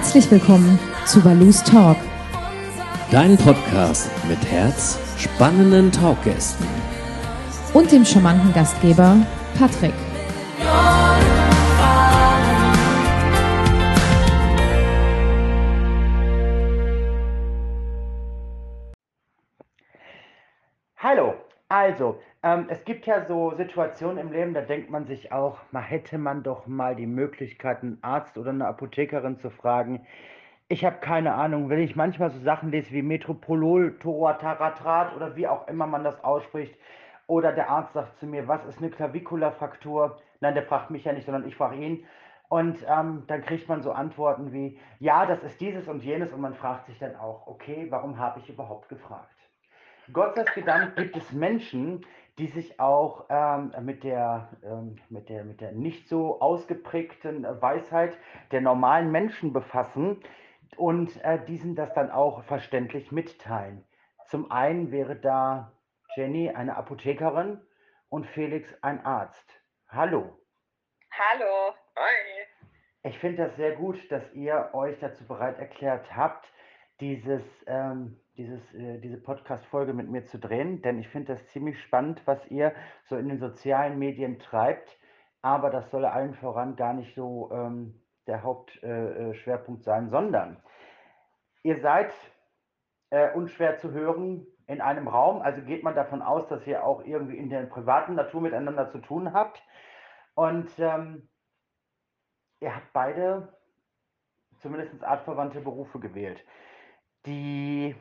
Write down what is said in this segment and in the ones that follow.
Herzlich willkommen zu Balus Talk. Dein Podcast mit Herz, spannenden Talkgästen und dem charmanten Gastgeber Patrick. Hallo, also, ähm, es gibt ja so Situationen im Leben, da denkt man sich auch, mal hätte man doch mal die Möglichkeit, einen Arzt oder eine Apothekerin zu fragen. Ich habe keine Ahnung, wenn ich manchmal so Sachen lese wie Metropolol, Torotaratrat oder wie auch immer man das ausspricht, oder der Arzt sagt zu mir, was ist eine Klavikulafraktur? Nein, der fragt mich ja nicht, sondern ich frage ihn. Und ähm, dann kriegt man so Antworten wie, ja, das ist dieses und jenes und man fragt sich dann auch, okay, warum habe ich überhaupt gefragt? Gott sei Dank gibt es Menschen, die sich auch ähm, mit, der, ähm, mit, der, mit der nicht so ausgeprägten Weisheit der normalen Menschen befassen und äh, diesen das dann auch verständlich mitteilen. Zum einen wäre da Jenny eine Apothekerin und Felix ein Arzt. Hallo. Hallo. Hi. Ich finde das sehr gut, dass ihr euch dazu bereit erklärt habt, dieses, ähm, dieses, äh, diese Podcast-Folge mit mir zu drehen, denn ich finde das ziemlich spannend, was ihr so in den sozialen Medien treibt. Aber das soll allen voran gar nicht so ähm, der Hauptschwerpunkt äh, sein, sondern ihr seid äh, unschwer zu hören in einem Raum. Also geht man davon aus, dass ihr auch irgendwie in der privaten Natur miteinander zu tun habt. Und ähm, ihr habt beide zumindest artverwandte Berufe gewählt. Die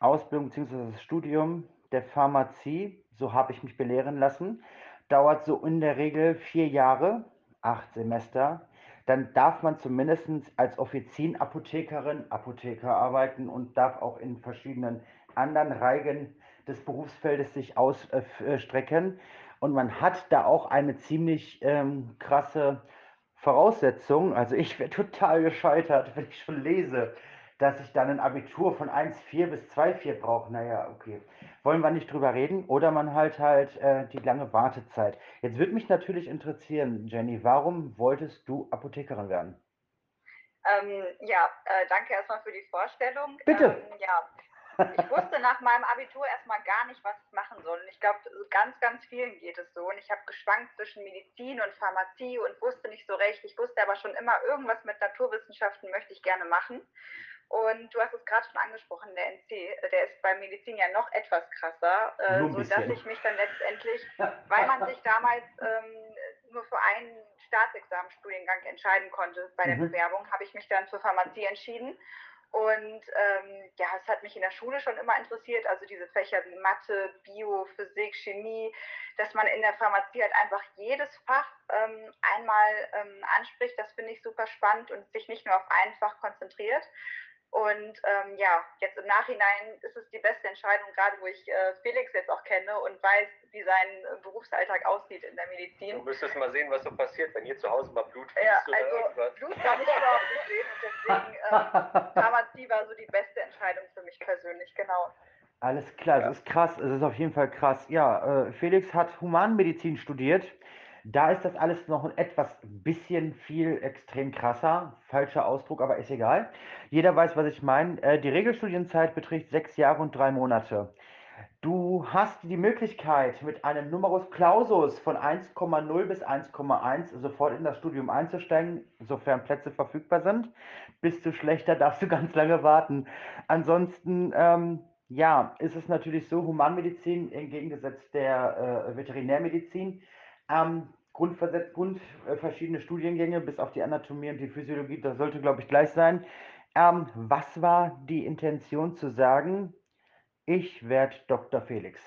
Ausbildung bzw. das Studium der Pharmazie, so habe ich mich belehren lassen, dauert so in der Regel vier Jahre, acht Semester. Dann darf man zumindest als Offizienapothekerin, Apotheker arbeiten und darf auch in verschiedenen anderen Reigen des Berufsfeldes sich ausstrecken. Und man hat da auch eine ziemlich ähm, krasse Voraussetzung. Also ich wäre total gescheitert, wenn ich schon lese, dass ich dann ein Abitur von 1,4 bis 2,4 brauche. Naja, okay. Wollen wir nicht drüber reden? Oder man halt halt äh, die lange Wartezeit. Jetzt würde mich natürlich interessieren, Jenny, warum wolltest du Apothekerin werden? Ähm, ja, äh, danke erstmal für die Vorstellung. Bitte. Ähm, ja, ich wusste nach meinem Abitur erstmal gar nicht, was ich machen soll. Und ich glaube, ganz, ganz vielen geht es so. Und ich habe geschwankt zwischen Medizin und Pharmazie und wusste nicht so recht. Ich wusste aber schon immer, irgendwas mit Naturwissenschaften möchte ich gerne machen. Und du hast es gerade schon angesprochen, der NC, der ist bei Medizin ja noch etwas krasser, äh, so dass ich mich dann letztendlich, weil man sich damals ähm, nur für einen Staatsexamenstudiengang entscheiden konnte bei der mhm. Bewerbung, habe ich mich dann für Pharmazie entschieden. Und ähm, ja, es hat mich in der Schule schon immer interessiert, also diese Fächer wie Mathe, Bio, Physik, Chemie, dass man in der Pharmazie halt einfach jedes Fach ähm, einmal ähm, anspricht, das finde ich super spannend und sich nicht nur auf ein Fach konzentriert. Und ähm, ja, jetzt im Nachhinein ist es die beste Entscheidung, gerade wo ich äh, Felix jetzt auch kenne und weiß, wie sein äh, Berufsalltag aussieht in der Medizin. Du müsstest mal sehen, was so passiert, wenn hier zu Hause mal Blut fließt ja, also irgendwas. Blut kann ich überhaupt nicht sehen und deswegen ähm, Pharmazie war so die beste Entscheidung für mich persönlich, genau. Alles klar, ja. das ist krass, es ist auf jeden Fall krass. Ja, äh, Felix hat Humanmedizin studiert da ist das alles noch ein etwas bisschen viel extrem krasser. Falscher Ausdruck, aber ist egal. Jeder weiß, was ich meine. Äh, die Regelstudienzeit beträgt sechs Jahre und drei Monate. Du hast die Möglichkeit, mit einem Numerus Clausus von 1,0 bis 1,1 sofort in das Studium einzusteigen, sofern Plätze verfügbar sind. Bist du schlechter, darfst du ganz lange warten. Ansonsten, ähm, ja, ist es natürlich so, Humanmedizin entgegengesetzt der äh, Veterinärmedizin ähm, Grundversetzt, Grund, äh, verschiedene Studiengänge, bis auf die Anatomie und die Physiologie, das sollte, glaube ich, gleich sein. Ähm, was war die Intention zu sagen, ich werde Dr. Felix?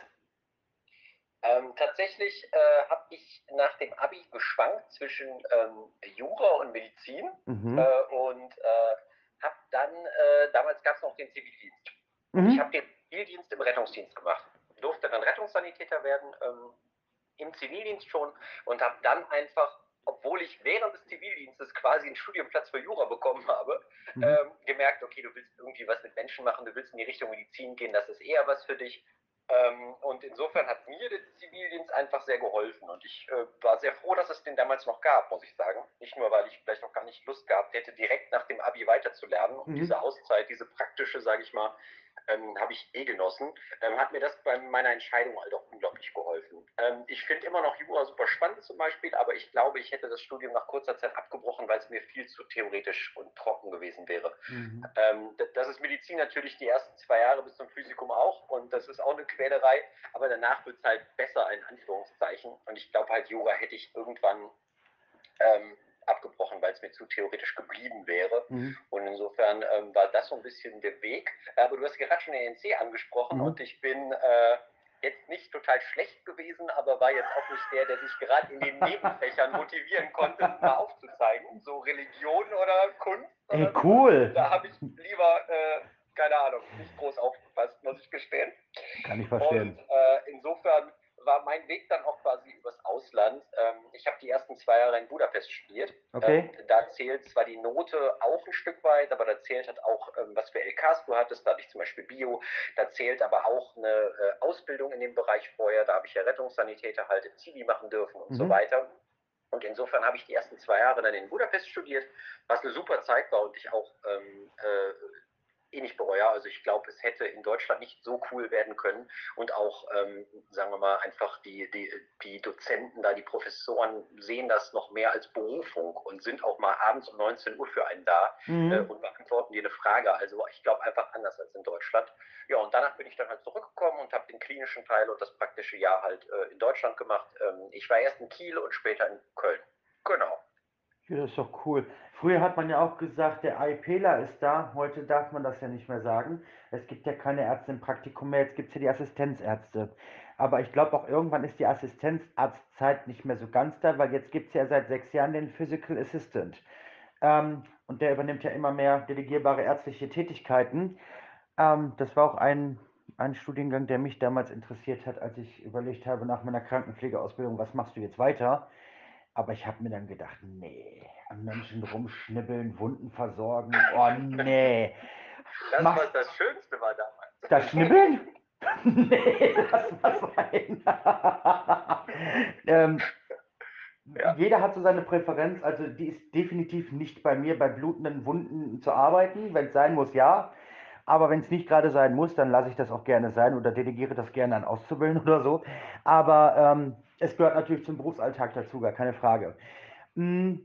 Ähm, tatsächlich äh, habe ich nach dem Abi geschwankt zwischen ähm, Jura und Medizin mhm. äh, und äh, habe dann, äh, damals gab es noch den Zivildienst. Mhm. Ich habe den Zivildienst im Rettungsdienst gemacht. Durfte dann Rettungssanitäter werden, ähm, im Zivildienst schon und habe dann einfach, obwohl ich während des Zivildienstes quasi einen Studienplatz für Jura bekommen habe, mhm. ähm, gemerkt, okay, du willst irgendwie was mit Menschen machen, du willst in die Richtung Medizin gehen, das ist eher was für dich. Ähm, und insofern hat mir der Zivildienst einfach sehr geholfen. Und ich äh, war sehr froh, dass es den damals noch gab, muss ich sagen. Nicht nur, weil ich vielleicht noch gar nicht Lust gehabt hätte, direkt nach dem Abi weiterzulernen. Und mhm. diese Auszeit, diese praktische, sage ich mal, ähm, habe ich eh genossen, ähm, hat mir das bei meiner Entscheidung halt auch unglaublich geholfen. Ähm, ich finde immer noch Jura super spannend zum Beispiel, aber ich glaube, ich hätte das Studium nach kurzer Zeit abgebrochen, weil es mir viel zu theoretisch und trocken gewesen wäre. Mhm. Ähm, das ist Medizin natürlich die ersten zwei Jahre bis zum Physikum auch und das ist auch eine Quälerei, aber danach wird es halt besser in Anführungszeichen und ich glaube halt Jura hätte ich irgendwann ähm, abgebrochen, weil es mir zu theoretisch geblieben wäre. Mhm. Und insofern ähm, war das so ein bisschen der Weg. Aber du hast gerade schon den ENC angesprochen mhm. und ich bin äh, jetzt nicht total schlecht gewesen, aber war jetzt auch nicht der, der sich gerade in den Nebenfächern motivieren konnte, mal aufzuzeigen. So Religion oder Kunst. Ey, cool. Da habe ich lieber, äh, keine Ahnung, nicht groß aufgepasst, muss ich gestehen. Kann ich verstehen. Und äh, insofern war mein Weg dann auch quasi übers Ausland. Ähm, ich habe die ersten zwei Jahre in Budapest studiert. Okay. Ähm, da zählt zwar die Note auch ein Stück weit, aber da zählt halt auch, ähm, was für LKs du hattest. Da hatte ich zum Beispiel Bio. Da zählt aber auch eine äh, Ausbildung in dem Bereich vorher. Da habe ich ja Rettungssanitäter halt im Zivi machen dürfen und mhm. so weiter. Und insofern habe ich die ersten zwei Jahre dann in Budapest studiert, was eine super Zeit war und ich auch ähm, äh, eh nicht bereue. Also ich glaube, es hätte in Deutschland nicht so cool werden können und auch, ähm, sagen wir mal, einfach die, die, die Dozenten da, die Professoren sehen das noch mehr als Berufung und sind auch mal abends um 19 Uhr für einen da mhm. äh, und beantworten dir eine Frage. Also ich glaube einfach anders als in Deutschland. Ja, und danach bin ich dann halt zurückgekommen und habe den klinischen Teil und das praktische Jahr halt äh, in Deutschland gemacht. Ähm, ich war erst in Kiel und später in Köln. Genau. Ja, das ist doch cool. Früher hat man ja auch gesagt, der IPler ist da. Heute darf man das ja nicht mehr sagen. Es gibt ja keine Ärzte im Praktikum mehr. Jetzt gibt es ja die Assistenzärzte. Aber ich glaube auch irgendwann ist die Assistenzarztzeit nicht mehr so ganz da, weil jetzt gibt es ja seit sechs Jahren den Physical Assistant. Ähm, und der übernimmt ja immer mehr delegierbare ärztliche Tätigkeiten. Ähm, das war auch ein, ein Studiengang, der mich damals interessiert hat, als ich überlegt habe nach meiner Krankenpflegeausbildung, was machst du jetzt weiter? Aber ich habe mir dann gedacht, nee, an Menschen rumschnibbeln, Wunden versorgen, oh nee. Das Mach, was das Schönste war damals. Das Schnibbeln? nee, lass mal sein. ähm, ja. Jeder hat so seine Präferenz, also die ist definitiv nicht bei mir, bei blutenden Wunden zu arbeiten. Wenn es sein muss, ja. Aber wenn es nicht gerade sein muss, dann lasse ich das auch gerne sein oder delegiere das gerne an Auszubildenden oder so. Aber ähm, es gehört natürlich zum Berufsalltag dazu, gar keine Frage. Hm,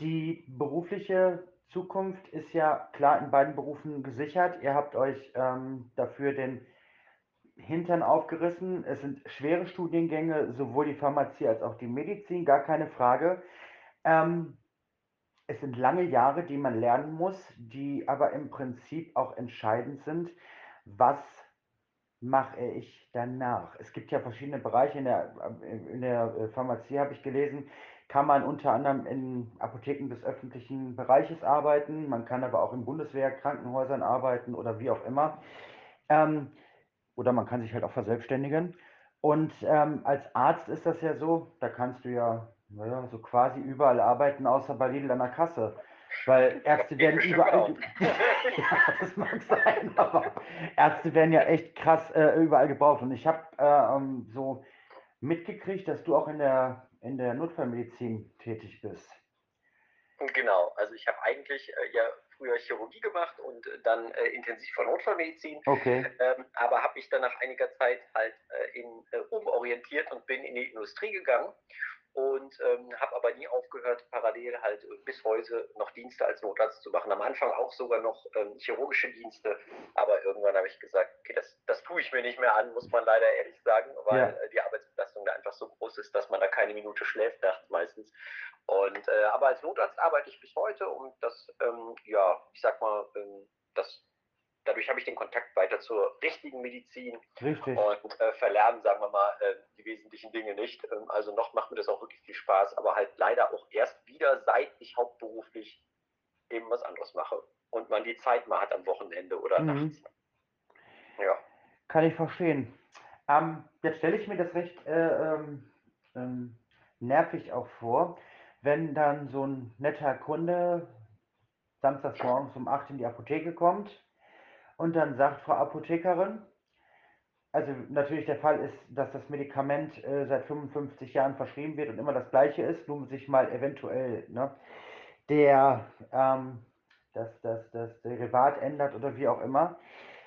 die berufliche Zukunft ist ja klar in beiden Berufen gesichert. Ihr habt euch ähm, dafür den Hintern aufgerissen. Es sind schwere Studiengänge, sowohl die Pharmazie als auch die Medizin, gar keine Frage. Ähm, es sind lange Jahre, die man lernen muss, die aber im Prinzip auch entscheidend sind. Was mache ich danach? Es gibt ja verschiedene Bereiche in der, in der äh, Pharmazie, habe ich gelesen, kann man unter anderem in Apotheken des öffentlichen Bereiches arbeiten, man kann aber auch in Bundeswehr, Krankenhäusern arbeiten oder wie auch immer. Ähm, oder man kann sich halt auch verselbstständigen. Und ähm, als Arzt ist das ja so, da kannst du ja naja, so quasi überall arbeiten, außer bei Lidl an der Kasse. Weil Ärzte werden überall. ja, das mag sein, aber Ärzte werden ja echt krass äh, überall gebraucht. Und ich habe äh, so mitgekriegt, dass du auch in der, in der Notfallmedizin tätig bist. Genau, also ich habe eigentlich äh, ja früher Chirurgie gemacht und dann äh, intensiv von Notfallmedizin. Okay. Ähm, aber habe mich dann nach einiger Zeit halt äh, in, äh, umorientiert und bin in die Industrie gegangen und ähm, habe aber nie aufgehört, parallel halt bis heute noch Dienste als Notarzt zu machen. Am Anfang auch sogar noch ähm, chirurgische Dienste, aber irgendwann habe ich gesagt, okay, das, das tue ich mir nicht mehr an, muss man leider ehrlich sagen, weil ja. äh, die Arbeitsbelastung da einfach so groß ist, dass man da keine Minute schläft nachts meistens. Und äh, aber als Notarzt arbeite ich bis heute und das, ähm, ja, ich sag mal, ähm, das dadurch habe ich den Kontakt weiter zur richtigen Medizin Richtig. und äh, verlernen, sagen wir mal, äh, die wesentlichen Dinge nicht. Ähm, also noch macht mir das auch wirklich viel Spaß, aber halt leider auch erst wieder, seit ich hauptberuflich eben was anderes mache und man die Zeit mal hat am Wochenende oder mhm. nachts. Ja. Kann ich verstehen. Ähm, jetzt stelle ich mir das recht äh, ähm, ähm, nervig auch vor, wenn dann so ein netter Kunde samstags morgens um 8 in die Apotheke kommt und dann sagt Frau Apothekerin, also natürlich der Fall ist, dass das Medikament äh, seit 55 Jahren verschrieben wird und immer das gleiche ist, nur sich mal eventuell ne, der, ähm, das, das, das Derivat ändert oder wie auch immer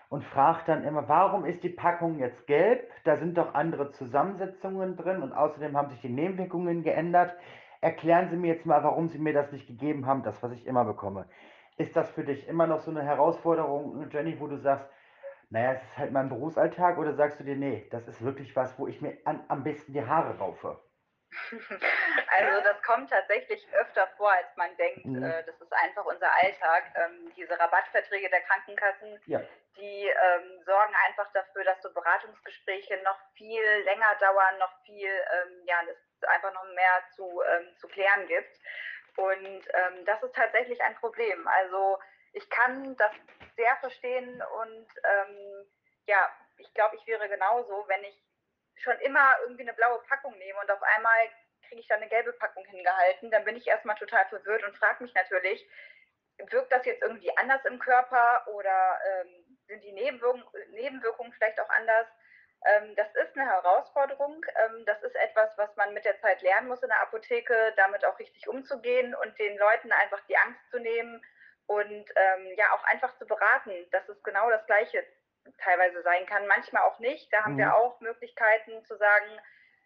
und fragt dann immer, warum ist die Packung jetzt gelb? Da sind doch andere Zusammensetzungen drin und außerdem haben sich die Nebenwirkungen geändert. Erklären Sie mir jetzt mal, warum Sie mir das nicht gegeben haben, das, was ich immer bekomme. Ist das für dich immer noch so eine Herausforderung, Jenny, wo du sagst, naja, es ist halt mein Berufsalltag oder sagst du dir, nee, das ist wirklich was, wo ich mir an, am besten die Haare raufe? Also das kommt tatsächlich öfter vor, als man denkt. Mhm. Äh, das ist einfach unser Alltag. Ähm, diese Rabattverträge der Krankenkassen, ja. die ähm, sorgen einfach dafür, dass so Beratungsgespräche noch viel länger dauern, noch viel, ähm, ja, es einfach noch mehr zu, ähm, zu klären gibt. Und ähm, das ist tatsächlich ein Problem. Also ich kann das sehr verstehen und ähm, ja, ich glaube, ich wäre genauso, wenn ich schon immer irgendwie eine blaue Packung nehme und auf einmal kriege ich dann eine gelbe Packung hingehalten, dann bin ich erstmal total verwirrt und frage mich natürlich, wirkt das jetzt irgendwie anders im Körper oder ähm, sind die Nebenwirkungen, Nebenwirkungen vielleicht auch anders? Ähm, das ist eine Herausforderung. Ähm, das ist etwas, was man mit der Zeit lernen muss in der Apotheke, damit auch richtig umzugehen und den Leuten einfach die Angst zu nehmen und ähm, ja auch einfach zu beraten, dass es genau das Gleiche teilweise sein kann, manchmal auch nicht. Da haben mhm. wir auch Möglichkeiten zu sagen,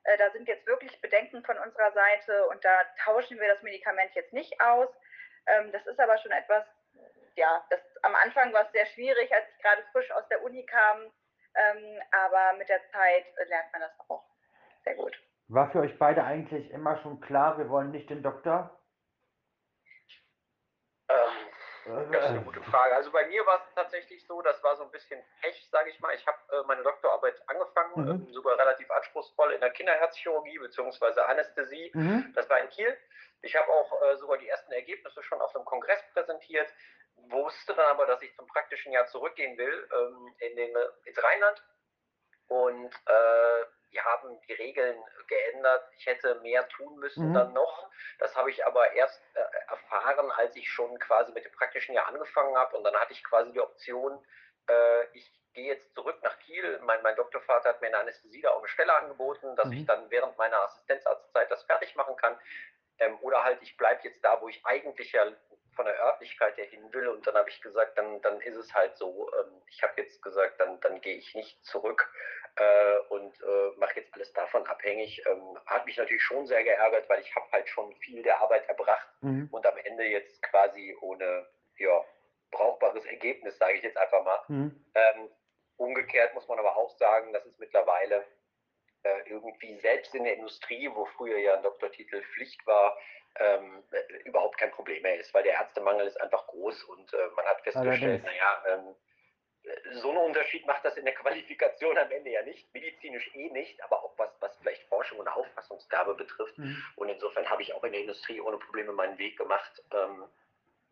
äh, da sind jetzt wirklich Bedenken von unserer Seite und da tauschen wir das Medikament jetzt nicht aus. Das ist aber schon etwas, ja, das, am Anfang war es sehr schwierig, als ich gerade frisch aus der Uni kam, ähm, aber mit der Zeit lernt man das auch sehr gut. War für euch beide eigentlich immer schon klar, wir wollen nicht den Doktor? Ähm, das ist eine gute Frage. Also bei mir war es tatsächlich so, das war so ein bisschen Pech, sage ich mal. Ich habe äh, meine Doktorarbeit angefangen, mhm. äh, sogar relativ anspruchsvoll in der Kinderherzchirurgie bzw. Anästhesie. Mhm. Das war in Kiel. Ich habe auch äh, sogar die ersten Ergebnisse schon auf einem Kongress präsentiert, wusste dann aber, dass ich zum praktischen Jahr zurückgehen will ähm, in den, ins Rheinland. Und äh, die haben die Regeln geändert. Ich hätte mehr tun müssen mhm. dann noch. Das habe ich aber erst äh, erfahren, als ich schon quasi mit dem praktischen Jahr angefangen habe. Und dann hatte ich quasi die Option, äh, ich gehe jetzt zurück nach Kiel. Mein, mein Doktorvater hat mir eine Anästhesie da auch eine Stelle angeboten, dass mhm. ich dann während meiner Assistenzarztzeit das fertig machen kann. Ähm, oder halt, ich bleibe jetzt da, wo ich eigentlich ja von der Örtlichkeit her hin will. Und dann habe ich gesagt, dann, dann ist es halt so. Ähm, ich habe jetzt gesagt, dann, dann gehe ich nicht zurück äh, und äh, mache jetzt alles davon abhängig. Ähm, hat mich natürlich schon sehr geärgert, weil ich habe halt schon viel der Arbeit erbracht mhm. und am Ende jetzt quasi ohne ja, brauchbares Ergebnis, sage ich jetzt einfach mal. Mhm. Ähm, umgekehrt muss man aber auch sagen, dass es mittlerweile äh, irgendwie selbst in der Industrie, wo früher ja ein Doktortitel Pflicht war, ähm, äh, überhaupt kein Problem mehr ist, weil der Ärztemangel ist einfach groß und äh, man hat festgestellt, naja, ähm, so einen Unterschied macht das in der Qualifikation am Ende ja nicht, medizinisch eh nicht, aber auch was, was vielleicht Forschung und Auffassungsgabe betrifft. Mhm. Und insofern habe ich auch in der Industrie ohne Probleme meinen Weg gemacht. Ähm,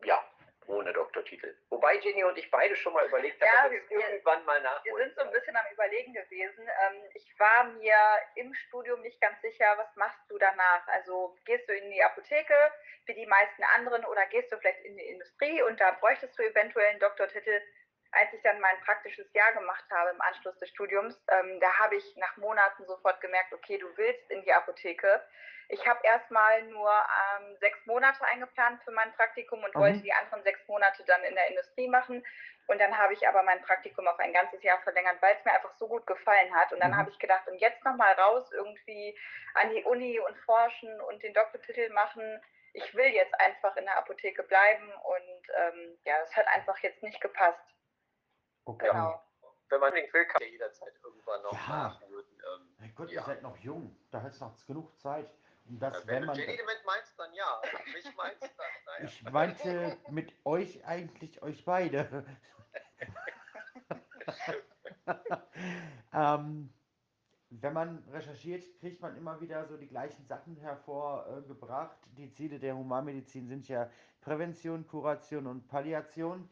ja, ohne Doktortitel. Wobei Jenny und ich beide schon mal überlegt haben, ja, wir, irgendwann mal nachholen. Wir sind so ein bisschen am Überlegen gewesen. Ähm, ich war mir im Studium nicht ganz sicher, was machst du danach? Also gehst du in die Apotheke wie die meisten anderen oder gehst du vielleicht in die Industrie und da bräuchtest du eventuell einen Doktortitel als ich dann mein praktisches Jahr gemacht habe im Anschluss des Studiums, ähm, da habe ich nach Monaten sofort gemerkt, okay, du willst in die Apotheke. Ich habe erstmal nur ähm, sechs Monate eingeplant für mein Praktikum und mhm. wollte die anderen sechs Monate dann in der Industrie machen. Und dann habe ich aber mein Praktikum auf ein ganzes Jahr verlängert, weil es mir einfach so gut gefallen hat. Und dann mhm. habe ich gedacht, und jetzt nochmal raus irgendwie an die Uni und forschen und den Doktortitel machen. Ich will jetzt einfach in der Apotheke bleiben und ähm, ja, es hat einfach jetzt nicht gepasst. Okay. Genau. Wenn man den will, kann er jederzeit irgendwann noch ja. nachholen. Ähm, mein Gott, ja. ihr seid noch jung. Da ist noch genug Zeit. Um das, ja, wenn, wenn man du damit meinst, dann ja. Mich meinst dann, naja. Ich meinte mit euch eigentlich euch beide. ähm, wenn man recherchiert, kriegt man immer wieder so die gleichen Sachen hervorgebracht. Die Ziele der Humanmedizin sind ja Prävention, Kuration und Palliation.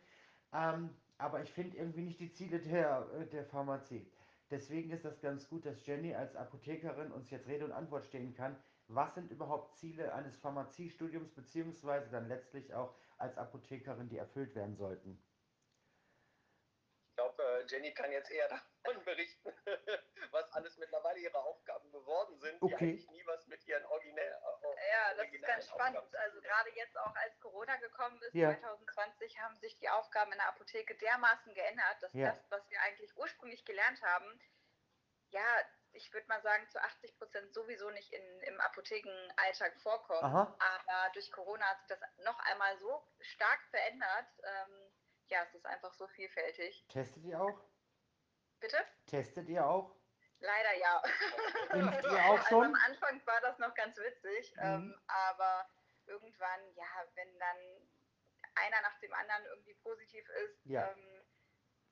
Ähm, aber ich finde irgendwie nicht die Ziele der, äh, der Pharmazie. Deswegen ist das ganz gut, dass Jenny als Apothekerin uns jetzt Rede und Antwort stehen kann. Was sind überhaupt Ziele eines Pharmaziestudiums, beziehungsweise dann letztlich auch als Apothekerin, die erfüllt werden sollten? Jenny kann jetzt eher davon berichten, was alles mittlerweile ihre Aufgaben geworden sind, okay. die eigentlich nie was mit ihren Originell. Äh, ja, das ist ganz spannend. Also gerade jetzt auch als Corona gekommen ist, ja. 2020, haben sich die Aufgaben in der Apotheke dermaßen geändert, dass ja. das, was wir eigentlich ursprünglich gelernt haben, ja, ich würde mal sagen, zu 80 Prozent sowieso nicht in, im Apothekenalltag vorkommen. Aha. Aber durch Corona hat sich das noch einmal so stark verändert. Ähm, ja, es ist einfach so vielfältig. Testet ihr auch? Bitte? Testet ihr auch? Leider ja. Impft ihr auch schon? Also am Anfang war das noch ganz witzig, mhm. ähm, aber irgendwann, ja, wenn dann einer nach dem anderen irgendwie positiv ist, ja. ähm,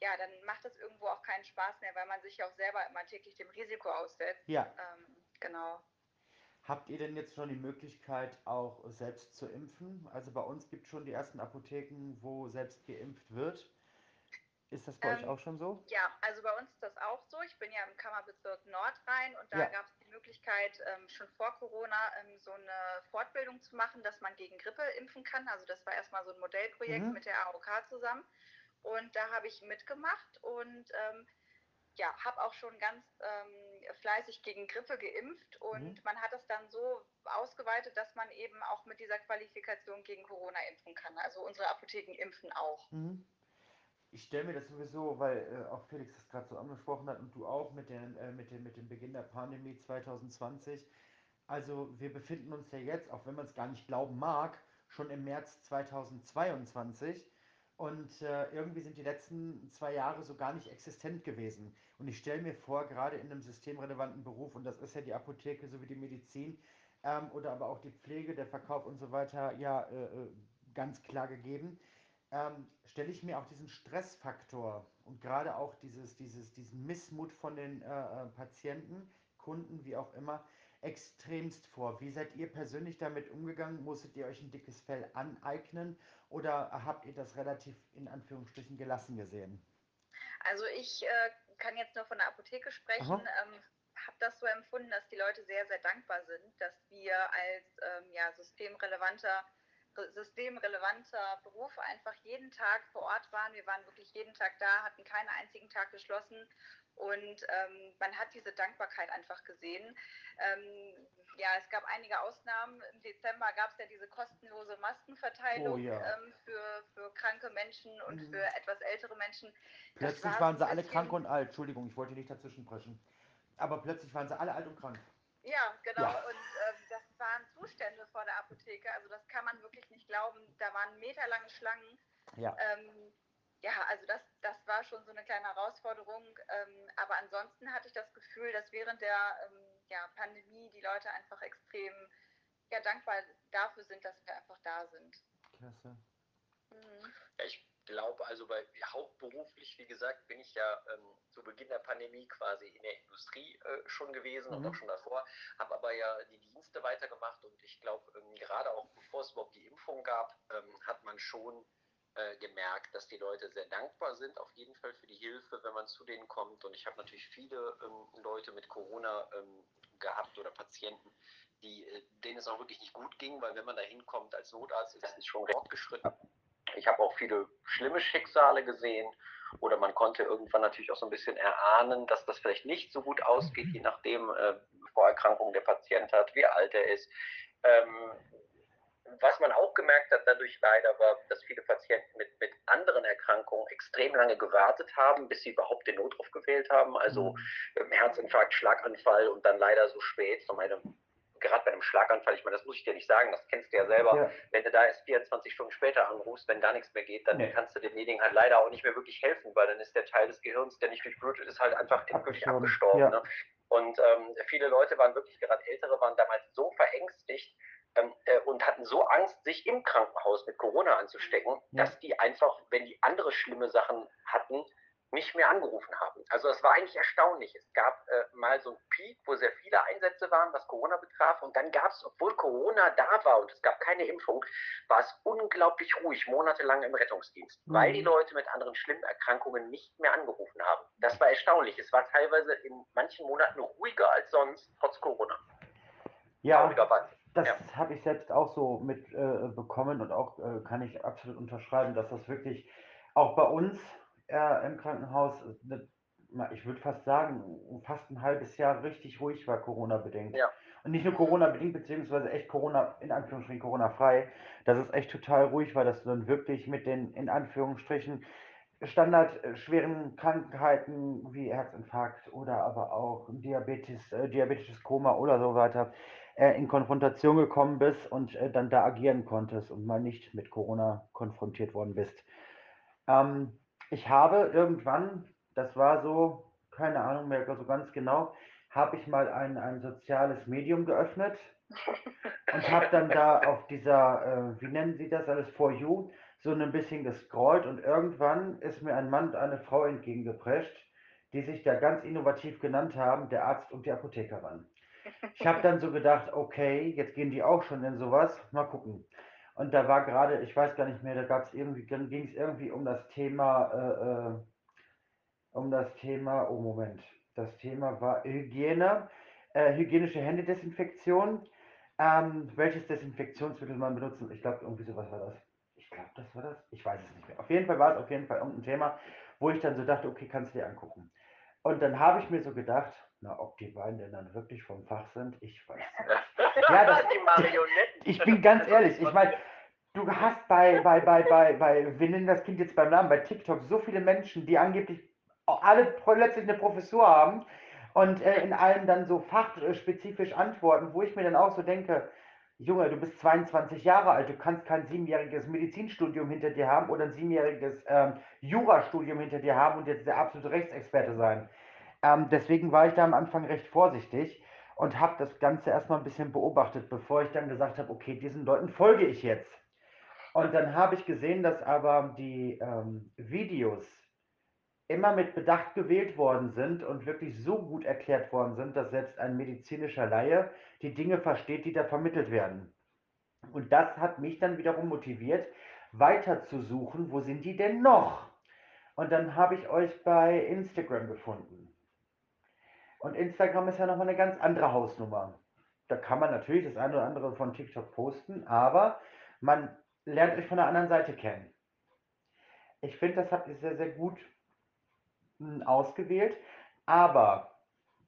ja, dann macht das irgendwo auch keinen Spaß mehr, weil man sich ja auch selber immer täglich dem Risiko aussetzt. Ja. Ähm, genau. Habt ihr denn jetzt schon die Möglichkeit, auch selbst zu impfen? Also bei uns gibt es schon die ersten Apotheken, wo selbst geimpft wird. Ist das bei ähm, euch auch schon so? Ja, also bei uns ist das auch so. Ich bin ja im Kammerbezirk Nordrhein und da ja. gab es die Möglichkeit, ähm, schon vor Corona ähm, so eine Fortbildung zu machen, dass man gegen Grippe impfen kann. Also das war erstmal so ein Modellprojekt mhm. mit der AOK zusammen. Und da habe ich mitgemacht und ähm, ja, habe auch schon ganz ähm, fleißig gegen Grippe geimpft und mhm. man hat es dann so ausgeweitet, dass man eben auch mit dieser Qualifikation gegen Corona impfen kann. Also unsere Apotheken impfen auch. Mhm. Ich stelle mir das sowieso, weil äh, auch Felix das gerade so angesprochen hat und du auch mit, den, äh, mit, dem, mit dem Beginn der Pandemie 2020. Also wir befinden uns ja jetzt, auch wenn man es gar nicht glauben mag, schon im März 2022 und äh, irgendwie sind die letzten zwei Jahre so gar nicht existent gewesen. Und ich stelle mir vor, gerade in einem systemrelevanten Beruf, und das ist ja die Apotheke sowie die Medizin ähm, oder aber auch die Pflege, der Verkauf und so weiter, ja äh, äh ganz klar gegeben, ähm, stelle ich mir auch diesen Stressfaktor und gerade auch dieses, dieses, diesen Missmut von den äh, äh Patienten, Kunden, wie auch immer, extremst vor. Wie seid ihr persönlich damit umgegangen? Musstet ihr euch ein dickes Fell aneignen oder habt ihr das relativ in Anführungsstrichen gelassen gesehen? Also ich äh, kann jetzt nur von der Apotheke sprechen. Ähm, habe das so empfunden, dass die Leute sehr, sehr dankbar sind, dass wir als ähm, ja, systemrelevanter systemrelevanter Beruf einfach jeden Tag vor Ort waren. Wir waren wirklich jeden Tag da, hatten keinen einzigen Tag geschlossen und ähm, man hat diese Dankbarkeit einfach gesehen. Ähm, ja, es gab einige Ausnahmen. Im Dezember gab es ja diese kostenlose Maskenverteilung oh, ja. ähm, für, für kranke Menschen und mhm. für etwas ältere Menschen. Plötzlich war waren sie alle krank und alt. Entschuldigung, ich wollte nicht dazwischen brechen. Aber plötzlich waren sie alle alt und krank. Ja, genau. Ja. Und äh, das waren Zustände vor der Apotheke. Also das kann man wirklich nicht glauben. Da waren meterlange Schlangen. Ja. Ähm, ja, also das, das war schon so eine kleine Herausforderung. Ähm, aber ansonsten hatte ich das Gefühl, dass während der ähm, ja, Pandemie die Leute einfach extrem ja, dankbar dafür sind, dass wir einfach da sind. Klasse. Mhm. Ja, ich glaube, also bei hauptberuflich, wie gesagt, bin ich ja ähm, zu Beginn der Pandemie quasi in der Industrie äh, schon gewesen mhm. und auch schon davor, habe aber ja die Dienste weitergemacht und ich glaube, ähm, gerade auch bevor es überhaupt die Impfung gab, ähm, hat man schon äh, gemerkt, dass die Leute sehr dankbar sind, auf jeden Fall für die Hilfe, wenn man zu denen kommt. Und ich habe natürlich viele ähm, Leute mit Corona ähm, gehabt oder Patienten, die, äh, denen es auch wirklich nicht gut ging, weil wenn man da hinkommt als Notarzt, ist es schon fortgeschritten. Ich habe auch viele schlimme Schicksale gesehen oder man konnte irgendwann natürlich auch so ein bisschen erahnen, dass das vielleicht nicht so gut ausgeht, je nachdem, äh, Vorerkrankung der Patient hat, wie alt er ist. Ähm, was man auch gemerkt hat dadurch leider war, dass viele Patienten mit, mit anderen Erkrankungen extrem lange gewartet haben, bis sie überhaupt den Notruf gewählt haben. Also mhm. ähm, Herzinfarkt, Schlaganfall und dann leider so spät, so meine, gerade bei einem Schlaganfall, ich meine, das muss ich dir nicht sagen, das kennst du ja selber, ja. wenn du da erst 24 Stunden später anrufst, wenn gar nichts mehr geht, dann nee. kannst du demjenigen halt leider auch nicht mehr wirklich helfen, weil dann ist der Teil des Gehirns, der nicht durchblutet ist, halt einfach endgültig abgestorben. Ja. Ne? Und ähm, viele Leute waren wirklich, gerade Ältere, waren damals so verängstigt, und hatten so Angst, sich im Krankenhaus mit Corona anzustecken, dass die einfach, wenn die andere schlimme Sachen hatten, nicht mehr angerufen haben. Also es war eigentlich erstaunlich. Es gab äh, mal so einen Peak, wo sehr viele Einsätze waren, was Corona betraf. Und dann gab es, obwohl Corona da war und es gab keine Impfung, war es unglaublich ruhig, monatelang im Rettungsdienst, mhm. weil die Leute mit anderen schlimmen Erkrankungen nicht mehr angerufen haben. Das war erstaunlich. Es war teilweise in manchen Monaten ruhiger als sonst, trotz Corona. Ja, das ja. habe ich selbst auch so mitbekommen äh, und auch äh, kann ich absolut unterschreiben, dass das wirklich auch bei uns äh, im Krankenhaus, ich würde fast sagen, fast ein halbes Jahr richtig ruhig war, Corona-bedingt. Ja. Und nicht nur Corona-bedingt, beziehungsweise echt Corona, in Anführungsstrichen Corona-frei, dass es echt total ruhig war, dass du dann wirklich mit den, in Anführungsstrichen, Standard äh, schweren Krankheiten wie Herzinfarkt oder aber auch Diabetes, äh, diabetisches Koma oder so weiter äh, in Konfrontation gekommen bist und äh, dann da agieren konntest und mal nicht mit Corona konfrontiert worden bist. Ähm, ich habe irgendwann, das war so, keine Ahnung mehr so ganz genau, habe ich mal ein, ein soziales Medium geöffnet und habe dann da auf dieser, äh, wie nennen Sie das alles, For You, so ein bisschen gescrollt und irgendwann ist mir ein Mann und eine Frau entgegengeprescht, die sich da ganz innovativ genannt haben, der Arzt und die Apothekerin. Ich habe dann so gedacht, okay, jetzt gehen die auch schon in sowas, mal gucken. Und da war gerade, ich weiß gar nicht mehr, da gab es irgendwie, dann ging es irgendwie um das Thema, äh, äh, um das Thema, oh Moment, das Thema war Hygiene, äh, hygienische Händedesinfektion. Ähm, welches Desinfektionsmittel man benutzen? Ich glaube, irgendwie sowas war das. Ich glaube, das war das. Ich weiß es nicht mehr. Auf jeden Fall war es auf jeden Fall irgendein Thema, wo ich dann so dachte, okay, kannst du dir angucken. Und dann habe ich mir so gedacht, na, ob die beiden denn dann wirklich vom Fach sind, ich weiß nicht. Ja, das, die Marionetten. Ich bin ganz ehrlich, ich meine, du hast bei, bei, bei, bei, bei, wir nennen das Kind jetzt beim Namen, bei TikTok so viele Menschen, die angeblich alle plötzlich eine Professur haben und äh, in allem dann so fachspezifisch antworten, wo ich mir dann auch so denke, Junge, du bist 22 Jahre alt, du kannst kein siebenjähriges Medizinstudium hinter dir haben oder ein siebenjähriges ähm, Jurastudium hinter dir haben und jetzt der absolute Rechtsexperte sein. Ähm, deswegen war ich da am Anfang recht vorsichtig und habe das Ganze erstmal ein bisschen beobachtet, bevor ich dann gesagt habe, okay, diesen Leuten folge ich jetzt. Und dann habe ich gesehen, dass aber die ähm, Videos immer mit Bedacht gewählt worden sind und wirklich so gut erklärt worden sind, dass selbst ein medizinischer Laie die Dinge versteht, die da vermittelt werden. Und das hat mich dann wiederum motiviert, weiter zu suchen, wo sind die denn noch? Und dann habe ich euch bei Instagram gefunden. Und Instagram ist ja nochmal eine ganz andere Hausnummer. Da kann man natürlich das eine oder andere von TikTok posten, aber man lernt euch von der anderen Seite kennen. Ich finde, das habt ihr sehr, sehr gut ausgewählt. Aber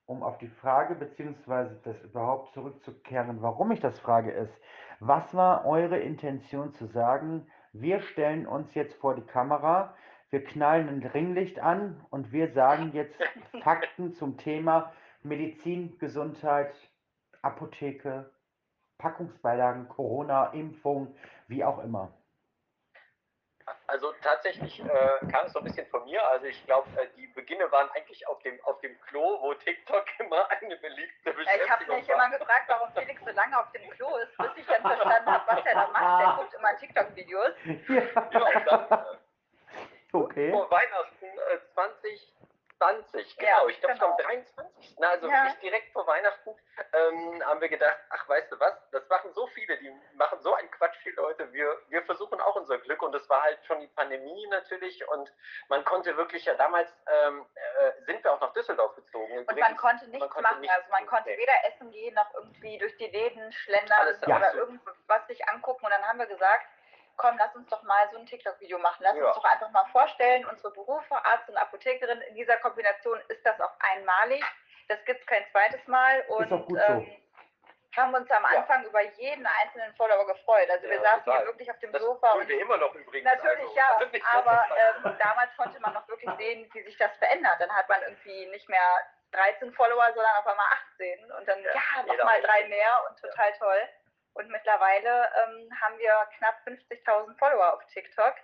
um auf die Frage beziehungsweise das überhaupt zurückzukehren, warum ich das frage, ist, was war eure Intention zu sagen, wir stellen uns jetzt vor die Kamera, wir knallen ein Ringlicht an und wir sagen jetzt Fakten zum Thema Medizin, Gesundheit, Apotheke, Packungsbeilagen, Corona, Impfung, wie auch immer. Also tatsächlich äh, kam es so ein bisschen von mir. Also ich glaube, äh, die Beginne waren eigentlich auf dem, auf dem Klo, wo TikTok immer eine beliebte Beschäftigung Ich habe mich immer gefragt, warum Felix so lange auf dem Klo ist, bis ich dann verstanden habe, was er da macht. Der guckt immer TikTok-Videos. Ja. ja, und dann, äh, okay. Vor Weihnachten äh, 20, 20, genau. Ja, ich glaube, genau. am 23. Also ja. nicht direkt vor Weihnachten ähm, haben wir gedacht, ach, weißt du was, das machen so viele, die machen so einen Quatsch, die Leute. Wir, wir versuchen auch unser Glück und es war halt schon die Pandemie natürlich und man konnte wirklich ja damals, ähm, äh, sind wir auch nach Düsseldorf gezogen. Und man konnte nichts man konnte machen, nichts also man konnte weder essen gehen noch irgendwie durch die Läden schlendern oder irgendwas sich angucken und dann haben wir gesagt, komm, lass uns doch mal so ein TikTok-Video machen. Lass ja. uns doch einfach mal vorstellen, unsere Berufe, Arzt und Apothekerin, in dieser Kombination ist das auch einmalig. Das gibt es kein zweites Mal. Und ähm, haben uns am Anfang ja. über jeden einzelnen Follower gefreut. Also wir saßen hier wirklich auf dem das Sofa. Und wir immer noch übrigens. Natürlich also. ja, aber ähm, damals konnte man noch wirklich sehen, wie sich das verändert. Dann hat man irgendwie nicht mehr 13 Follower, sondern auf einmal 18 und dann ja, ja nochmal drei mehr und total toll. Und mittlerweile ähm, haben wir knapp 50.000 Follower auf TikTok.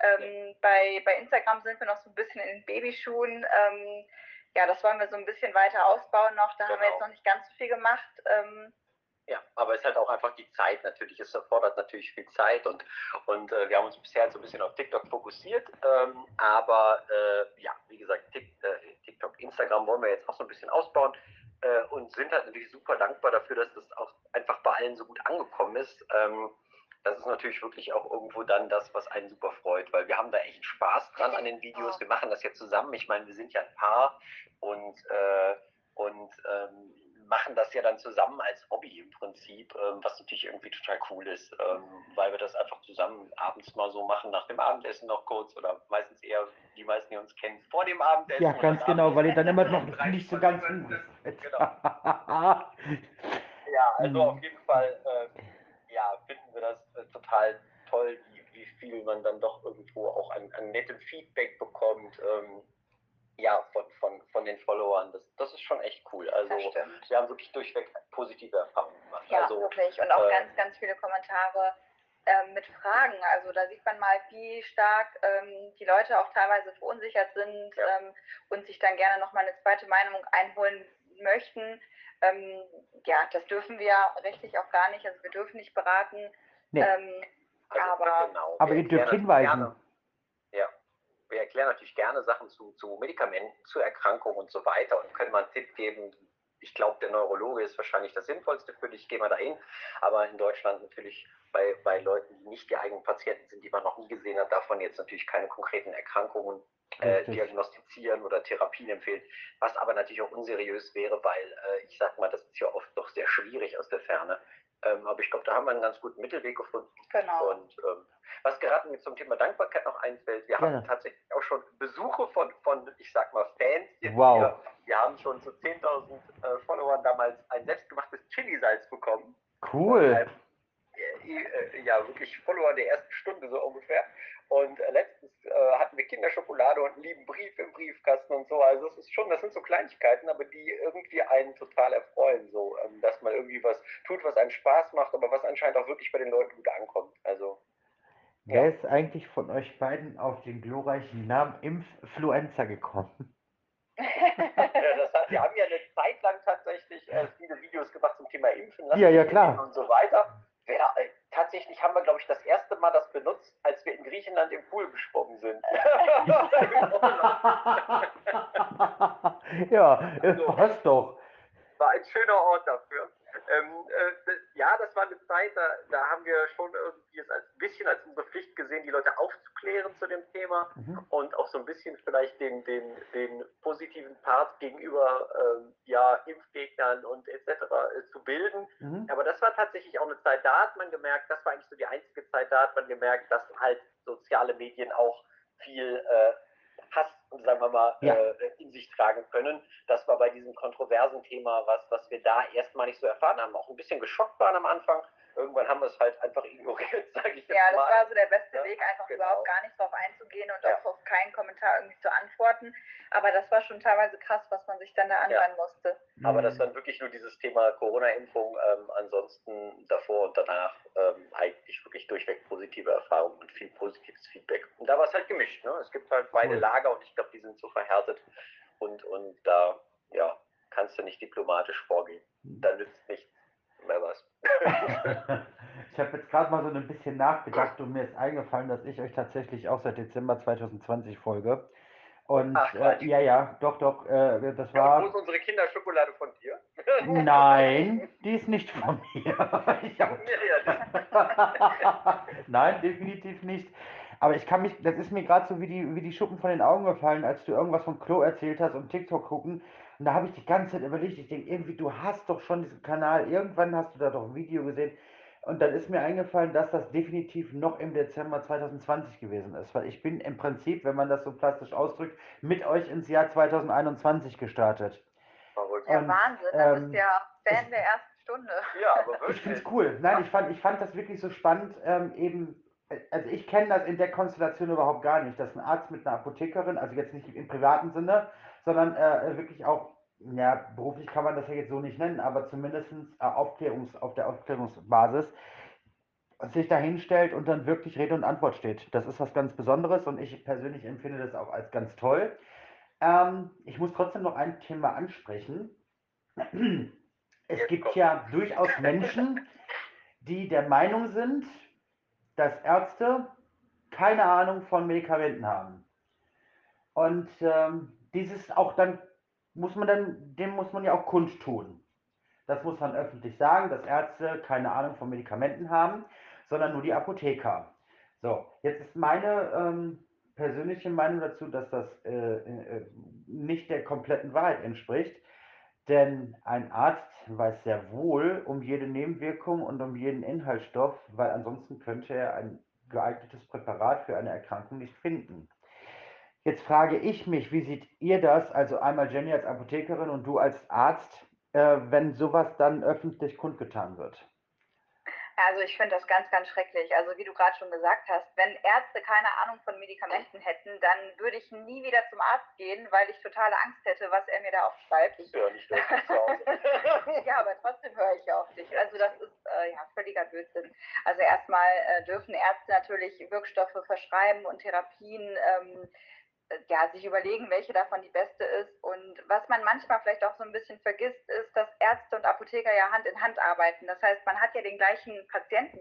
Ähm, bei, bei Instagram sind wir noch so ein bisschen in den Babyschuhen. Ähm, ja, das wollen wir so ein bisschen weiter ausbauen noch. Da genau. haben wir jetzt genau. noch nicht ganz so viel gemacht. Ähm, ja, aber es ist halt auch einfach die Zeit natürlich. Es erfordert natürlich viel Zeit und, und äh, wir haben uns bisher so ein bisschen auf TikTok fokussiert. Ähm, aber äh, ja, wie gesagt, äh, TikTok, Instagram wollen wir jetzt auch so ein bisschen ausbauen äh, und sind halt natürlich super dankbar dafür, dass das auch einfach bei allen so gut angekommen ist. Ähm, das ist natürlich wirklich auch irgendwo dann das, was einen super freut, weil wir haben da echt Spaß dran an den Videos. Wir machen das ja zusammen. Ich meine, wir sind ja ein Paar und, äh, und ähm, machen das ja dann zusammen als Hobby im Prinzip, ähm, was natürlich irgendwie total cool ist, ähm, weil wir das einfach zusammen abends mal so machen, nach dem Abendessen noch kurz oder meistens eher die meisten, die uns kennen, vor dem Abendessen. Ja, ganz genau, weil ihr dann immer noch nicht so ganz genau. ja, also auf jeden Fall äh, ja, finden wir das äh, total toll, wie, wie viel man dann doch irgendwo auch an, an nettem Feedback bekommt. Ähm, ja, von, von, von den Followern. Das, das ist schon echt cool. Also wir haben wirklich durchweg positive Erfahrungen gemacht. Ja, also, wirklich. Und auch äh, ganz, ganz viele Kommentare äh, mit Fragen. Also da sieht man mal, wie stark ähm, die Leute auch teilweise verunsichert sind ja. ähm, und sich dann gerne nochmal eine zweite Meinung einholen möchten. Ähm, ja, das dürfen wir rechtlich auch gar nicht. Also wir dürfen nicht beraten. Nee. Ähm, also, aber, genau. aber ihr dürft hinweisen. Gerne erklären natürlich gerne Sachen zu, zu Medikamenten, zu Erkrankungen und so weiter und können mal einen Tipp geben. Ich glaube, der Neurologe ist wahrscheinlich das Sinnvollste für dich, geh mal dahin. Aber in Deutschland natürlich bei, bei Leuten, die nicht die eigenen Patienten sind, die man noch nie gesehen hat, man jetzt natürlich keine konkreten Erkrankungen äh, diagnostizieren oder Therapien empfehlen, was aber natürlich auch unseriös wäre, weil äh, ich sage mal, das ist ja oft doch sehr schwierig aus der Ferne. Ähm, aber ich glaube, da haben wir einen ganz guten Mittelweg gefunden. Genau. Und ähm, was gerade mir zum Thema Dankbarkeit noch einfällt, wir ja. haben tatsächlich auch schon Besuche von, von ich sag mal, Fans. Wow. Wir, wir haben schon zu 10.000 äh, Followern damals ein selbstgemachtes Chili-Salz bekommen. Cool. Äh, äh, ja, wirklich Follower der ersten Stunde so ungefähr. Und äh, letztens äh, hatten wir Kinderschokolade und einen lieben Brief im Briefkasten und so. Also es ist schon, das sind so Kleinigkeiten, aber die irgendwie einen total erfreuen, so, ähm, dass man irgendwie was tut, was einen Spaß macht, aber was anscheinend auch wirklich bei den Leuten gut ankommt. Also Wer ist eigentlich von euch beiden auf den glorreichen Namen Influencer gekommen? hat, wir haben ja eine Zeit lang tatsächlich äh, viele Videos gemacht zum Thema Impfen ja, ja, klar. und so weiter. Tatsächlich haben wir, glaube ich, das erste Mal das benutzt, als wir in Griechenland im Pool geschwommen sind. ja, also, passt doch. War ein schöner Ort dafür. Ähm, äh, ja, das war eine Zeit, da, da haben wir schon irgendwie es als ein bisschen als unsere Pflicht gesehen, die Leute aufzuklären zu dem Thema mhm. und auch so ein bisschen vielleicht den, den, den positiven Part gegenüber ähm, ja, Impfgegnern und etc. Äh, zu bilden. Mhm. Aber das war tatsächlich auch eine Zeit, da hat man gemerkt, das war eigentlich so die einzige Zeit, da hat man gemerkt, dass halt soziale Medien auch viel äh, Hass, sagen wir mal, ja. äh, in sich tragen können. Das war bei diesem kontroversen Thema was, was wir da erstmal nicht so erfahren haben, auch ein bisschen geschockt waren am Anfang. Irgendwann haben wir es halt einfach ignoriert, sage ich jetzt ja, mal. Ja, das war so der beste ja, Weg, einfach genau. überhaupt gar nicht drauf einzugehen und ja. auch auf keinen Kommentar irgendwie zu antworten. Aber das war schon teilweise krass, was man sich dann da anhören musste. Aber das war wirklich nur dieses Thema Corona-Impfung. Ähm, ansonsten davor und danach ähm, eigentlich wirklich durchweg positive Erfahrungen und viel positives Feedback. Und da war es halt gemischt. Ne? Es gibt halt beide Lager und ich glaube, die sind so verhärtet. Und, und da ja, kannst du nicht diplomatisch vorgehen. Da nützt nichts mehr was. ich habe jetzt gerade mal so ein bisschen nachgedacht und mir ist eingefallen, dass ich euch tatsächlich auch seit Dezember 2020 folge. Und Ach, äh, ja, ja, doch, doch, äh, das war. Ja, wo ist unsere Kinderschokolade von dir? Nein, die ist nicht von mir. Nein, definitiv nicht. Aber ich kann mich, das ist mir gerade so wie die, wie die Schuppen von den Augen gefallen, als du irgendwas vom Klo erzählt hast und TikTok gucken. Und da habe ich die ganze Zeit überlegt, ich denke, irgendwie, du hast doch schon diesen Kanal, irgendwann hast du da doch ein Video gesehen. Und dann ist mir eingefallen, dass das definitiv noch im Dezember 2020 gewesen ist, weil ich bin im Prinzip, wenn man das so plastisch ausdrückt, mit euch ins Jahr 2021 gestartet. Ja, und, Wahnsinn, da ähm, bist ja Fan der ersten Stunde. Ja, aber wirklich. Ich finde es cool. Nein, ich fand, ich fand das wirklich so spannend, ähm, eben, also ich kenne das in der Konstellation überhaupt gar nicht, dass ein Arzt mit einer Apothekerin, also jetzt nicht im privaten Sinne, sondern äh, wirklich auch ja, beruflich kann man das ja jetzt so nicht nennen, aber zumindest äh, Aufklärungs, auf der Aufklärungsbasis sich da hinstellt und dann wirklich Rede und Antwort steht. Das ist was ganz Besonderes und ich persönlich empfinde das auch als ganz toll. Ähm, ich muss trotzdem noch ein Thema ansprechen. Es gibt ja durchaus Menschen, die der Meinung sind, dass Ärzte keine Ahnung von Medikamenten haben. Und ähm, dieses auch dann muss man dann, dem muss man ja auch kundtun. Das muss man öffentlich sagen, dass Ärzte keine Ahnung von Medikamenten haben, sondern nur die Apotheker. So, jetzt ist meine ähm, persönliche Meinung dazu, dass das äh, äh, nicht der kompletten Wahrheit entspricht. Denn ein Arzt weiß sehr wohl um jede Nebenwirkung und um jeden Inhaltsstoff, weil ansonsten könnte er ein geeignetes Präparat für eine Erkrankung nicht finden. Jetzt frage ich mich, wie seht ihr das, also einmal Jenny als Apothekerin und du als Arzt, äh, wenn sowas dann öffentlich kundgetan wird? Also ich finde das ganz, ganz schrecklich. Also wie du gerade schon gesagt hast, wenn Ärzte keine Ahnung von Medikamenten hätten, dann würde ich nie wieder zum Arzt gehen, weil ich totale Angst hätte, was er mir da aufschreibt. Ich höre nicht auf Ja, aber trotzdem höre ich ja auf dich. Also das ist äh, ja völliger Blödsinn. Also erstmal äh, dürfen Ärzte natürlich Wirkstoffe verschreiben und Therapien. Ähm, ja, sich überlegen, welche davon die beste ist. Und was man manchmal vielleicht auch so ein bisschen vergisst, ist, dass Ärzte und Apotheker ja Hand in Hand arbeiten. Das heißt, man hat ja den gleichen Patienten.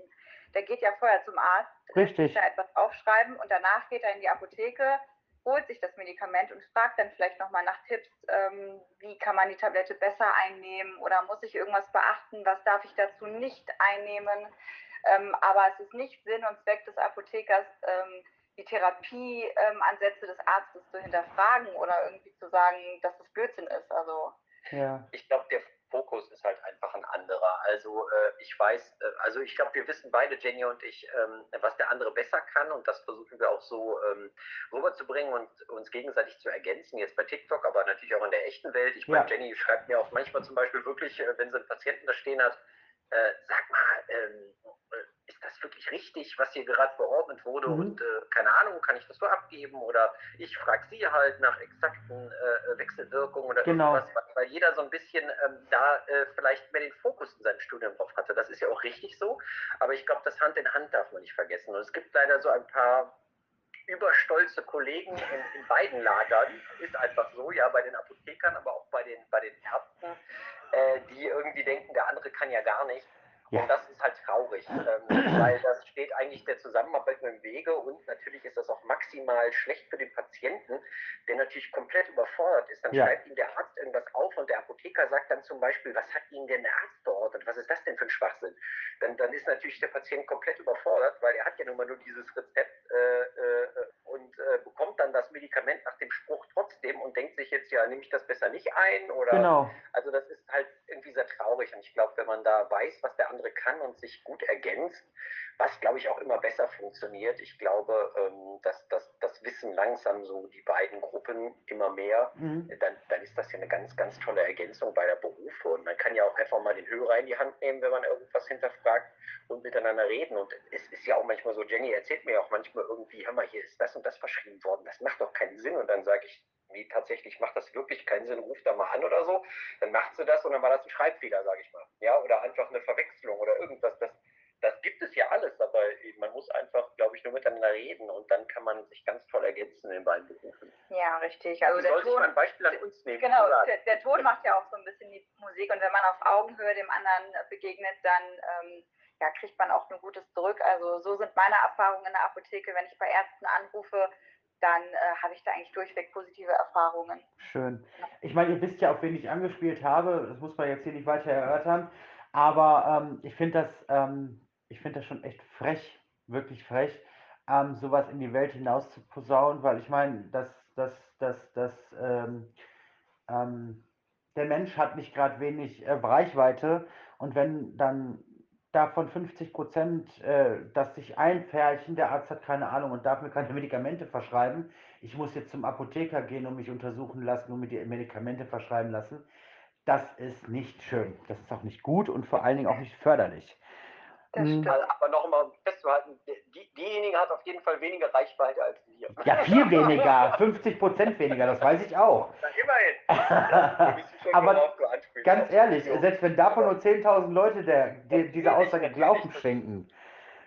Der geht ja vorher zum Arzt, Richtig. da etwas aufschreiben und danach geht er in die Apotheke, holt sich das Medikament und fragt dann vielleicht nochmal nach Tipps, ähm, wie kann man die Tablette besser einnehmen oder muss ich irgendwas beachten, was darf ich dazu nicht einnehmen. Ähm, aber es ist nicht Sinn und Zweck des Apothekers, ähm, die Therapieansätze des Arztes zu hinterfragen oder irgendwie zu sagen, dass das Blödsinn ist. Also ja. ich glaube, der Fokus ist halt einfach ein anderer. Also äh, ich weiß, äh, also ich glaube, wir wissen beide, Jenny und ich, ähm, was der andere besser kann und das versuchen wir auch so ähm, rüberzubringen und uns gegenseitig zu ergänzen, jetzt bei TikTok, aber natürlich auch in der echten Welt. Ich meine, Jenny schreibt mir auch manchmal zum Beispiel wirklich, äh, wenn sie einen Patienten da stehen hat, äh, sag mal, ähm, ist das wirklich richtig, was hier gerade verordnet wurde mhm. und äh, keine Ahnung, kann ich das so abgeben oder ich frage sie halt nach exakten äh, Wechselwirkungen oder genau. irgendwas, weil jeder so ein bisschen ähm, da äh, vielleicht mehr den Fokus in seinem Studium drauf hatte. Das ist ja auch richtig so, aber ich glaube, das Hand in Hand darf man nicht vergessen und es gibt leider so ein paar überstolze Kollegen in, in, beiden Lagern, ist einfach so, ja, bei den Apothekern, aber auch bei den, bei den Ärzten, äh, die irgendwie denken, der andere kann ja gar nicht. Ja. Und das ist halt traurig, ähm, weil das steht eigentlich der Zusammenarbeit im Wege und natürlich ist das auch maximal schlecht für den Patienten, der natürlich komplett überfordert ist. Dann ja. schreibt ihm der Arzt irgendwas auf und der Apotheker sagt dann zum Beispiel, was hat Ihnen denn der Arzt verordnet? Was ist das denn für ein Schwachsinn? Dann, dann ist natürlich der Patient komplett überfordert, weil er hat ja nun mal nur dieses Rezept äh, äh, und äh, bekommt dann das Medikament nach dem Spruch trotzdem und denkt sich jetzt, ja, nehme ich das besser nicht ein? Oder, genau. Also das ist halt irgendwie sehr traurig und ich glaube, wenn man da weiß, was der andere andere kann und sich gut ergänzt, was, glaube ich, auch immer besser funktioniert. Ich glaube, ähm, dass, dass das Wissen langsam so die beiden Gruppen immer mehr, mhm. dann, dann ist das ja eine ganz, ganz tolle Ergänzung bei der Berufe. Und man kann ja auch einfach mal den Hörer in die Hand nehmen, wenn man irgendwas hinterfragt und miteinander reden. Und es ist ja auch manchmal so, Jenny erzählt mir auch manchmal irgendwie, hör mal, hier ist das und das verschrieben worden, das macht doch keinen Sinn. Und dann sage ich, nee, tatsächlich macht das wirklich keinen Sinn, ruf da mal an oder so. Dann macht sie das und dann war das ein Schreibfehler, sage ich mal. Ja, oder einfach eine Verwechslung oder irgendwas. Das, das gibt es ja alles, aber man muss einfach, glaube ich, nur miteinander reden und dann kann man sich ganz toll ergänzen in beiden Berufen. Ja, richtig. Also der soll Ton, sich mal ein Beispiel an uns nehmen. Genau, der, der, Ton macht ja auch so ein bisschen die Musik und wenn man auf Augenhöhe dem anderen begegnet, dann ähm, ja, kriegt man auch ein gutes zurück. Also so sind meine Erfahrungen in der Apotheke, wenn ich bei Ärzten anrufe, dann äh, habe ich da eigentlich durchweg positive Erfahrungen. Schön. Ich meine, ihr wisst ja, auf wen ich angespielt habe. Das muss man jetzt hier nicht weiter erörtern. Aber ähm, ich finde das, ähm, ich das schon echt frech, wirklich frech, ähm, sowas in die Welt hinaus zu posaunen, weil ich meine, dass, dass, dass, dass ähm, ähm, der Mensch hat nicht gerade wenig äh, Reichweite und wenn dann davon 50 Prozent, äh, dass sich einpferchen, der Arzt hat keine Ahnung und darf mir keine Medikamente verschreiben. Ich muss jetzt zum Apotheker gehen und mich untersuchen lassen und mir die Medikamente verschreiben lassen. Das ist nicht schön. Das ist auch nicht gut und vor allen Dingen auch nicht förderlich. Das mhm. stimmt. Aber noch mal festzuhalten, die, diejenige hat auf jeden Fall weniger Reichweite als wir. Ja, viel weniger, 50 Prozent weniger, das weiß ich auch. Na, immerhin. Aber ganz ehrlich, selbst wenn davon nur 10.000 Leute der, die, dieser Aussage Glauben schenken,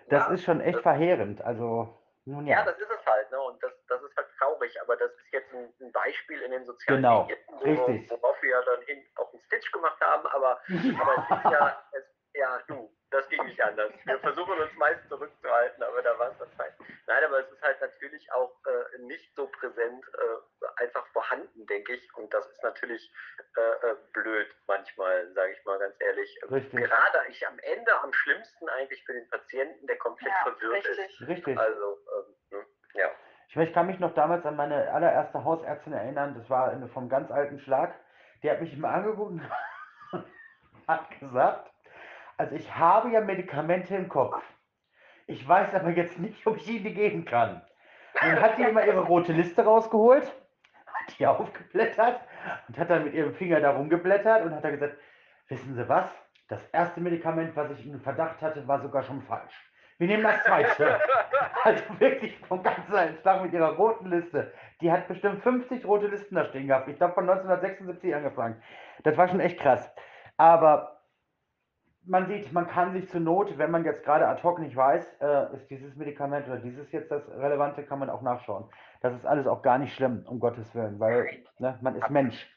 das ja, ist schon echt verheerend. Also, nun ja. ja, das ist es halt, ne? Und das, das ist halt traurig, aber das ist jetzt ein, ein Beispiel in den sozialen genau, Medien, wo, richtig. worauf wir ja dann hin auch einen Stitch gemacht haben, aber, aber es ist ja, es, ja, du, das ging nicht anders. Wir versuchen uns meist zurückzuhalten, aber da war es dann fein. Nein, aber es ist halt natürlich auch äh, nicht so präsent äh, einfach vorhanden, denke ich. Und das ist natürlich äh, äh blöd manchmal, sage ich mal ganz ehrlich. Richtig. Gerade ich am Ende am schlimmsten eigentlich für den Patienten, der komplett ja, verwirrt richtig. ist. Richtig. Also, ähm, hm, ja. Ich, ich kann mich noch damals an meine allererste Hausärztin erinnern. Das war eine vom ganz alten Schlag Die hat mich immer angeguckt und hat gesagt, also ich habe ja Medikamente im Kopf. Ich weiß aber jetzt nicht, ob ich ihnen die geben kann. Und dann hat die immer ihre rote Liste rausgeholt, hat die aufgeblättert und hat dann mit ihrem Finger da rumgeblättert und hat dann gesagt, wissen Sie was? Das erste Medikament, was ich in Verdacht hatte, war sogar schon falsch. Wir nehmen das zweite. also wirklich vom ganzen Schlag mit ihrer roten Liste. Die hat bestimmt 50 rote Listen da stehen gehabt. Ich glaube von 1976 angefangen. Das war schon echt krass. Aber man sieht, man kann sich zur Not, wenn man jetzt gerade ad hoc nicht weiß, äh, ist dieses Medikament oder dieses jetzt das Relevante, kann man auch nachschauen. Das ist alles auch gar nicht schlimm, um Gottes Willen, weil ne, man ist Mensch.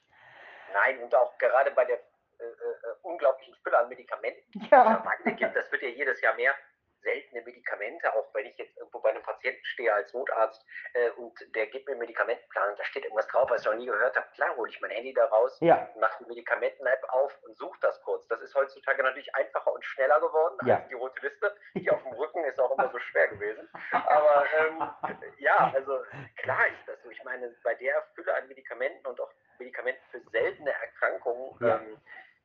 Nein, und auch gerade bei der äh, äh, unglaublichen Fülle an Medikamenten, ja. die es gibt, das wird ja jedes Jahr mehr seltene Medikamente, auch wenn ich jetzt irgendwo bei einem Patienten stehe als Notarzt äh, und der gibt mir einen Medikamentenplan und da steht irgendwas drauf, was ich noch nie gehört habe, klar hole ich mein Handy da raus, ja. mache die Medikamenten-App auf und suche das kurz. Das ist heutzutage natürlich einfacher und schneller geworden ja. als die rote Liste. Die auf dem Rücken ist auch immer so schwer gewesen. Aber ähm, ja, also klar ist das so. Ich meine, bei der Fülle an Medikamenten und auch Medikamenten für seltene Erkrankungen ja. ähm,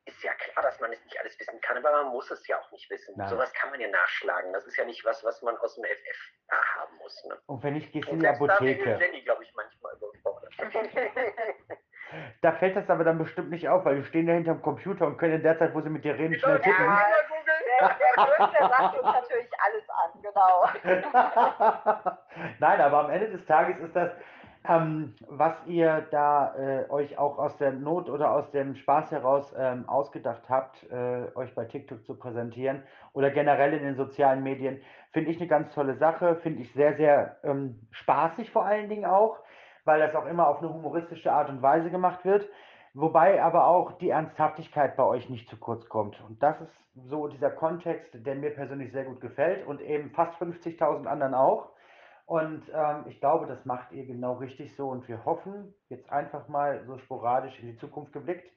ist ja klar, dass man es nicht alles wissen kann, aber man muss es ja auch nicht wissen. Nein. Sowas kann man ja nachschlagen. Das ist ja nicht was, was man aus dem FF haben muss. Ne? Und wenn ich gehst in die Apotheke. Da Jenny, glaube ich, manchmal da fällt das aber dann bestimmt nicht auf, weil die stehen da hinterm Computer und können in der Zeit, wo sie mit dir reden, schnell tippen. Ja, der, der, der sagt uns natürlich alles an, genau. Nein, aber am Ende des Tages ist das ähm, was ihr da äh, euch auch aus der Not oder aus dem Spaß heraus ähm, ausgedacht habt, äh, euch bei TikTok zu präsentieren oder generell in den sozialen Medien, finde ich eine ganz tolle Sache, finde ich sehr, sehr ähm, spaßig vor allen Dingen auch, weil das auch immer auf eine humoristische Art und Weise gemacht wird, wobei aber auch die Ernsthaftigkeit bei euch nicht zu kurz kommt. Und das ist so dieser Kontext, der mir persönlich sehr gut gefällt und eben fast 50.000 anderen auch. Und ähm, ich glaube, das macht ihr genau richtig so. Und wir hoffen jetzt einfach mal so sporadisch in die Zukunft geblickt,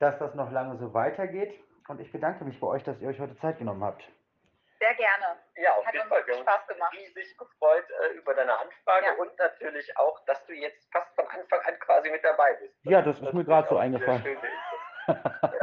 dass das noch lange so weitergeht. Und ich bedanke mich bei euch, dass ihr euch heute Zeit genommen habt. Sehr gerne. Ja, auf Hat jeden Fall. Wir haben Spaß gemacht. riesig gefreut äh, über deine Anfrage ja. und natürlich auch, dass du jetzt fast von Anfang an quasi mit dabei bist. Das ja, das ist mir gerade so eingefallen.